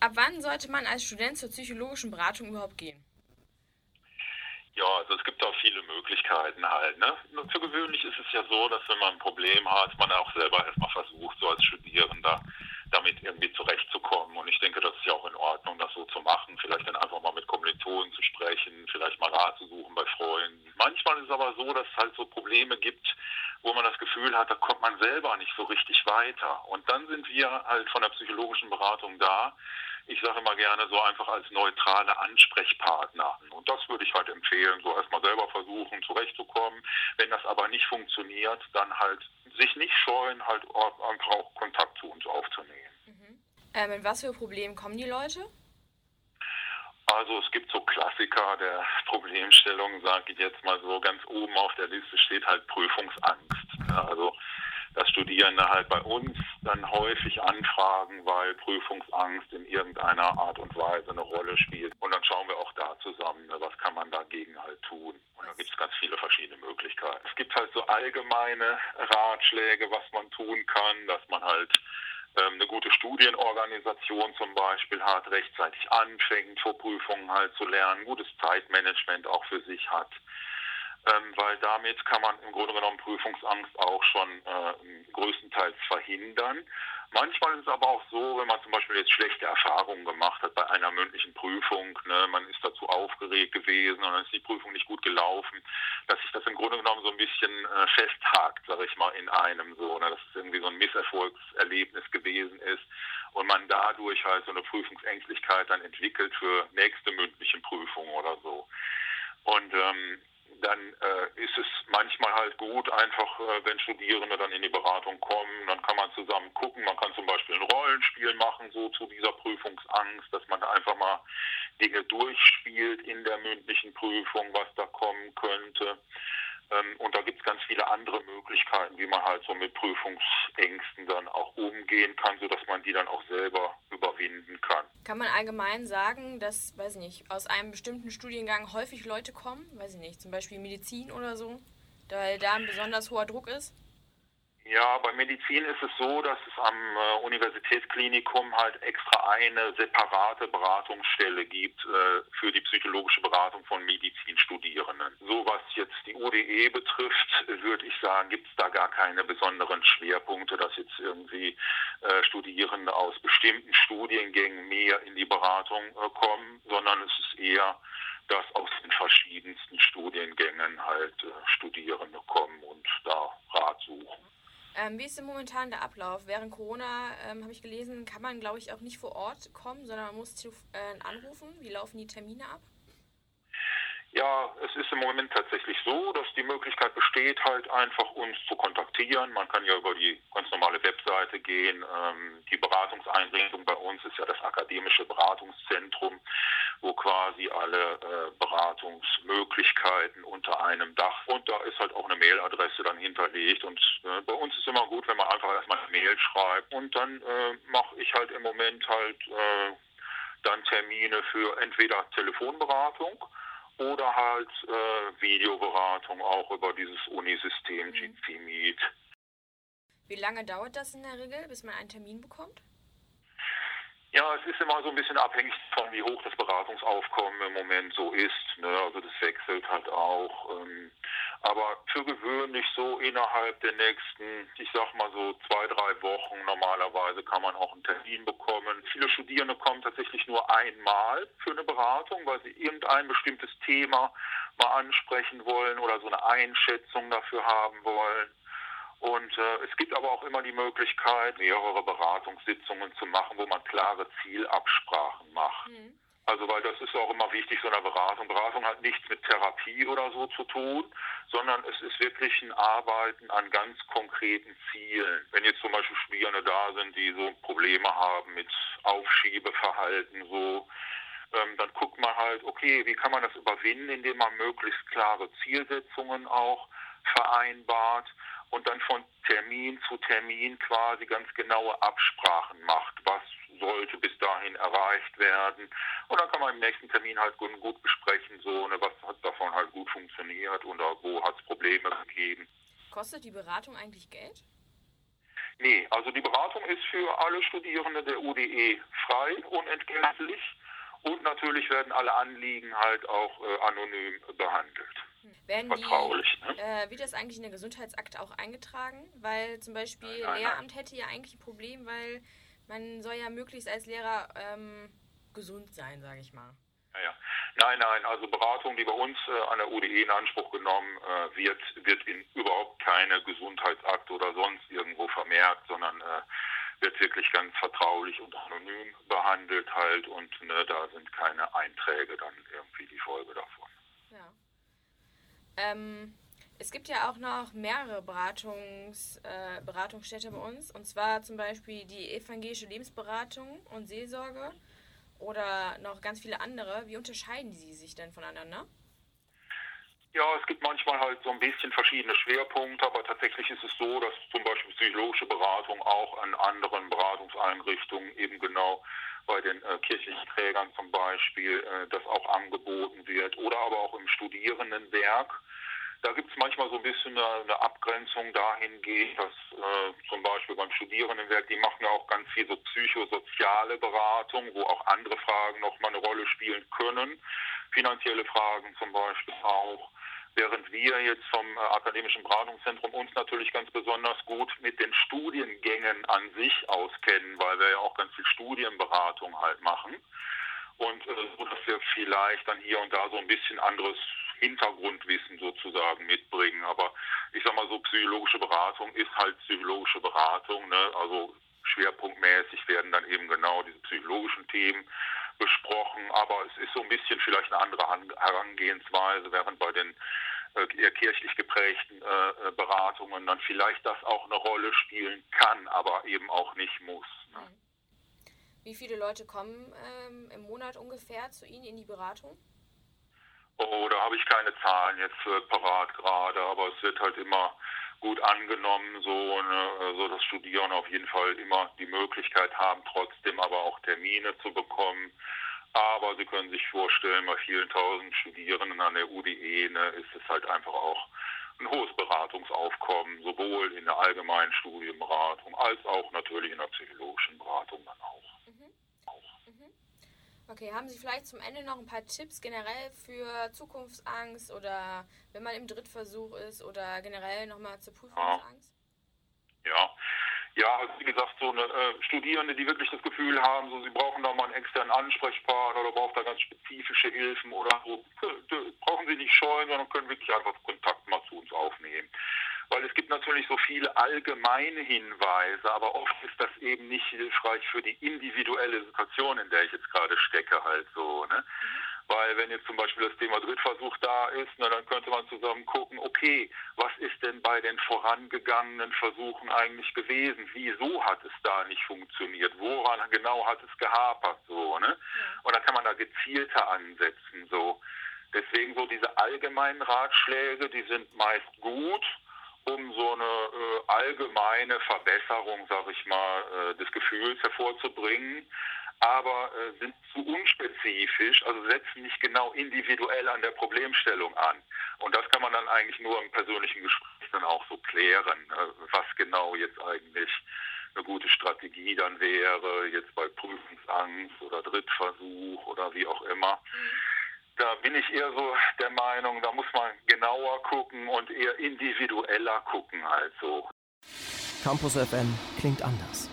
Ab wann sollte man als Student zur psychologischen Beratung überhaupt gehen? Ja, also es gibt auch viele Möglichkeiten halt. Ne? Nur für gewöhnlich ist es ja so, dass wenn man ein Problem hat, man auch selber erstmal versucht, so als Studierender damit irgendwie zurechtzukommen. Und ich denke, das ist ja auch in Ordnung, das so zu machen. Vielleicht dann einfach mal mit Kommilitonen zu sprechen, vielleicht mal Rat zu suchen bei Freunden. Manchmal ist es aber so, dass es halt so Probleme gibt, wo man das Gefühl hat, da kommt man selber nicht so richtig weiter. Und dann sind wir halt von der psychologischen Beratung da. Ich sage immer gerne so einfach als neutrale Ansprechpartner. Und das würde ich halt empfehlen, so erstmal selber versuchen, zurechtzukommen. Wenn das aber nicht funktioniert, dann halt sich nicht scheuen, halt einfach auch Kontakt zu uns aufzunehmen. Mhm. Ähm, mit was für Problemen kommen die Leute? Also es gibt so Klassiker der Problemstellung, sage ich jetzt mal so, ganz oben auf der Liste steht halt Prüfungsangst. Also dass Studierende halt bei uns dann häufig anfragen, weil Prüfungsangst in irgendeiner Art und Weise eine Rolle spielt. Und dann schauen wir auch da zusammen, ne, was kann man dagegen halt tun. Und da gibt es ganz viele verschiedene Möglichkeiten. Es gibt halt so allgemeine Ratschläge, was man tun kann, dass man halt ähm, eine gute Studienorganisation zum Beispiel hat, rechtzeitig anfängt, vor Prüfungen halt zu lernen, gutes Zeitmanagement auch für sich hat ähm, weil damit kann man im Grunde genommen Prüfungsangst auch schon äh, größtenteils verhindern. Manchmal ist es aber auch so, wenn man zum Beispiel jetzt schlechte Erfahrungen gemacht hat bei einer mündlichen Prüfung, ne, man ist dazu aufgeregt gewesen und dann ist die Prüfung nicht gut gelaufen, dass sich das im Grunde genommen so ein bisschen äh, festhakt, sage ich mal, in einem so, ne, dass es irgendwie so ein Misserfolgserlebnis gewesen ist und man dadurch halt so eine Prüfungsängstlichkeit dann entwickelt für nächste mündliche Prüfungen oder so. Und ähm, dann äh, ist es manchmal halt gut, einfach äh, wenn Studierende dann in die Beratung kommen, dann kann man zusammen gucken. Man kann zum Beispiel ein Rollenspiel machen, so zu dieser Prüfungsangst, dass man einfach mal Dinge durchspielt in der mündlichen Prüfung, was da kommen könnte. Ähm, und da gibt es ganz viele andere Möglichkeiten, wie man halt so mit Prüfungsängsten dann auch umgehen kann, sodass man die dann auch selber überwinden kann. Man allgemein sagen, dass, weiß ich nicht, aus einem bestimmten Studiengang häufig Leute kommen, weiß ich nicht, zum Beispiel Medizin oder so, weil da ein besonders hoher Druck ist? Ja, bei Medizin ist es so, dass es am äh, Universitätsklinikum halt extra eine separate Beratungsstelle gibt äh, für die psychologische Beratung von Medizinstudierenden. So was jetzt die UDE betrifft, würde ich sagen, gibt es da gar keine besonderen Schwerpunkte, dass jetzt irgendwie äh, Studierende aus bestimmten Studiengängen mehr in die Beratung äh, kommen, sondern es ist eher dass aus den verschiedensten Studiengängen halt äh, Studierende kommen und da Rat suchen. Ähm, wie ist denn momentan der Ablauf? Während Corona, ähm, habe ich gelesen, kann man, glaube ich, auch nicht vor Ort kommen, sondern man muss äh, anrufen. Wie laufen die Termine ab? Ja, es ist im Moment tatsächlich so, dass die Möglichkeit besteht, halt einfach uns zu kontaktieren. Man kann ja über die ganz normale Webseite gehen. Ähm, die Beratungseinrichtung bei uns ist ja das akademische Beratungszentrum, wo quasi alle äh, Beratungsmöglichkeiten unter einem Dach und da ist halt auch eine Mailadresse dann hinterlegt. Und äh, bei uns ist immer gut, wenn man einfach erstmal eine Mail schreibt und dann äh, mache ich halt im Moment halt äh, dann Termine für entweder Telefonberatung oder halt äh, Videoberatung auch über dieses Unisystem mhm. Meet. Wie lange dauert das in der Regel, bis man einen Termin bekommt? Ja, es ist immer so ein bisschen abhängig von, wie hoch das Beratungsaufkommen im Moment so ist. Ne? Also das wechselt halt auch. Ähm, aber für gewöhnlich so innerhalb der nächsten, ich sag mal so zwei, drei Wochen normalerweise kann man auch einen Termin bekommen. Viele Studierende kommen tatsächlich nur einmal für eine Beratung, weil sie irgendein bestimmtes Thema mal ansprechen wollen oder so eine Einschätzung dafür haben wollen. Und äh, es gibt aber auch immer die Möglichkeit, mehrere Beratungssitzungen zu machen, wo man klare Zielabsprachen macht. Mhm. Also weil das ist auch immer wichtig, so eine Beratung. Beratung hat nichts mit Therapie oder so zu tun, sondern es ist wirklich ein Arbeiten an ganz konkreten Zielen. Wenn jetzt zum Beispiel Studierende da sind, die so Probleme haben mit Aufschiebeverhalten, so, ähm, dann guckt man halt, okay, wie kann man das überwinden, indem man möglichst klare Zielsetzungen auch vereinbart und dann von Termin zu Termin quasi ganz genaue Absprachen macht, was sollte bis dahin erreicht werden. Und dann kann man im nächsten Termin halt gut, gut besprechen, so, ne, was hat davon halt gut funktioniert oder wo hat es Probleme gegeben. Kostet die Beratung eigentlich Geld? Nee, also die Beratung ist für alle Studierende der UDE frei, unentgeltlich und natürlich werden alle Anliegen halt auch äh, anonym behandelt. Werden Vertraulich. Die, ne? äh, wird das eigentlich in der Gesundheitsakte auch eingetragen? Weil zum Beispiel nein, nein, Lehramt nein. hätte ja eigentlich ein Problem, weil man soll ja möglichst als Lehrer ähm, gesund sein, sage ich mal. Ja, ja. Nein, nein, also Beratung, die bei uns äh, an der UDE in Anspruch genommen äh, wird, wird in überhaupt keine Gesundheitsakte oder sonst irgendwo vermerkt, sondern äh, wird wirklich ganz vertraulich und anonym behandelt halt und ne, da sind keine Einträge dann irgendwie die Folge davon. Ja. Ähm, es gibt ja auch noch mehrere Beratungs, äh, Beratungsstätte bei uns und zwar zum Beispiel die evangelische Lebensberatung und Seelsorge oder noch ganz viele andere. Wie unterscheiden sie sich denn voneinander? Ja, es gibt manchmal halt so ein bisschen verschiedene Schwerpunkte, aber tatsächlich ist es so, dass zum Beispiel psychologische Beratung auch an anderen Beratungseinrichtungen eben genau bei den äh, kirchlichen Trägern zum Beispiel äh, das auch angeboten wird oder aber auch im Studierendenwerk. Da gibt es manchmal so ein bisschen eine, eine Abgrenzung dahingehend, dass äh, zum Beispiel beim Studierendenwerk, die machen ja auch ganz viel so psychosoziale Beratung, wo auch andere Fragen nochmal eine Rolle spielen können. Finanzielle Fragen zum Beispiel auch. Während wir jetzt vom äh, Akademischen Beratungszentrum uns natürlich ganz besonders gut mit den Studiengängen an sich auskennen, weil wir ja auch ganz viel Studienberatung halt machen. Und äh, so, dass wir vielleicht dann hier und da so ein bisschen anderes Hintergrundwissen sozusagen mitbringen. Aber ich sag mal so, psychologische Beratung ist halt psychologische Beratung. Ne? Also schwerpunktmäßig werden dann eben genau diese psychologischen Themen besprochen. Aber es ist so ein bisschen vielleicht eine andere Herangehensweise, während bei den äh, eher kirchlich geprägten äh, äh, Beratungen dann vielleicht das auch eine Rolle spielen kann, aber eben auch nicht muss. Ne? Wie viele Leute kommen ähm, im Monat ungefähr zu Ihnen in die Beratung? Oh, da habe ich keine Zahlen jetzt äh, parat gerade, aber es wird halt immer gut angenommen, so, ne, so dass Studierende auf jeden Fall immer die Möglichkeit haben, trotzdem aber auch Termine zu bekommen. Aber Sie können sich vorstellen, bei vielen tausend Studierenden an der UDE ne, ist es halt einfach auch ein hohes Beratungsaufkommen, sowohl in der allgemeinen Studienberatung als auch natürlich in der psychologischen Beratung dann auch. Okay, haben Sie vielleicht zum Ende noch ein paar Tipps generell für Zukunftsangst oder wenn man im Drittversuch ist oder generell nochmal zur Prüfungsangst? Ja. Ja, also wie gesagt, so eine äh, Studierende, die wirklich das Gefühl haben, so sie brauchen da mal einen externen Ansprechpartner oder brauchen da ganz spezifische Hilfen oder so, brauchen sie nicht scheuen, sondern können wirklich einfach Kontakt mal zu uns aufnehmen weil es gibt natürlich so viele allgemeine Hinweise, aber oft ist das eben nicht hilfreich für die individuelle Situation, in der ich jetzt gerade stecke, halt so. Ne? Weil wenn jetzt zum Beispiel das Thema Drittversuch da ist, na, dann könnte man zusammen gucken, okay, was ist denn bei den vorangegangenen Versuchen eigentlich gewesen? Wieso hat es da nicht funktioniert? Woran genau hat es gehapert? So, ne? Und dann kann man da gezielter ansetzen. So. Deswegen so diese allgemeinen Ratschläge, die sind meist gut um so eine äh, allgemeine Verbesserung, sag ich mal, äh, des Gefühls hervorzubringen, aber äh, sind zu unspezifisch, also setzen nicht genau individuell an der Problemstellung an. Und das kann man dann eigentlich nur im persönlichen Gespräch dann auch so klären, ne, was genau jetzt eigentlich eine gute Strategie dann wäre, jetzt bei Prüfungsangst oder Drittversuch oder wie auch immer. Mhm da bin ich eher so der Meinung, da muss man genauer gucken und eher individueller gucken so. Campus FM klingt anders.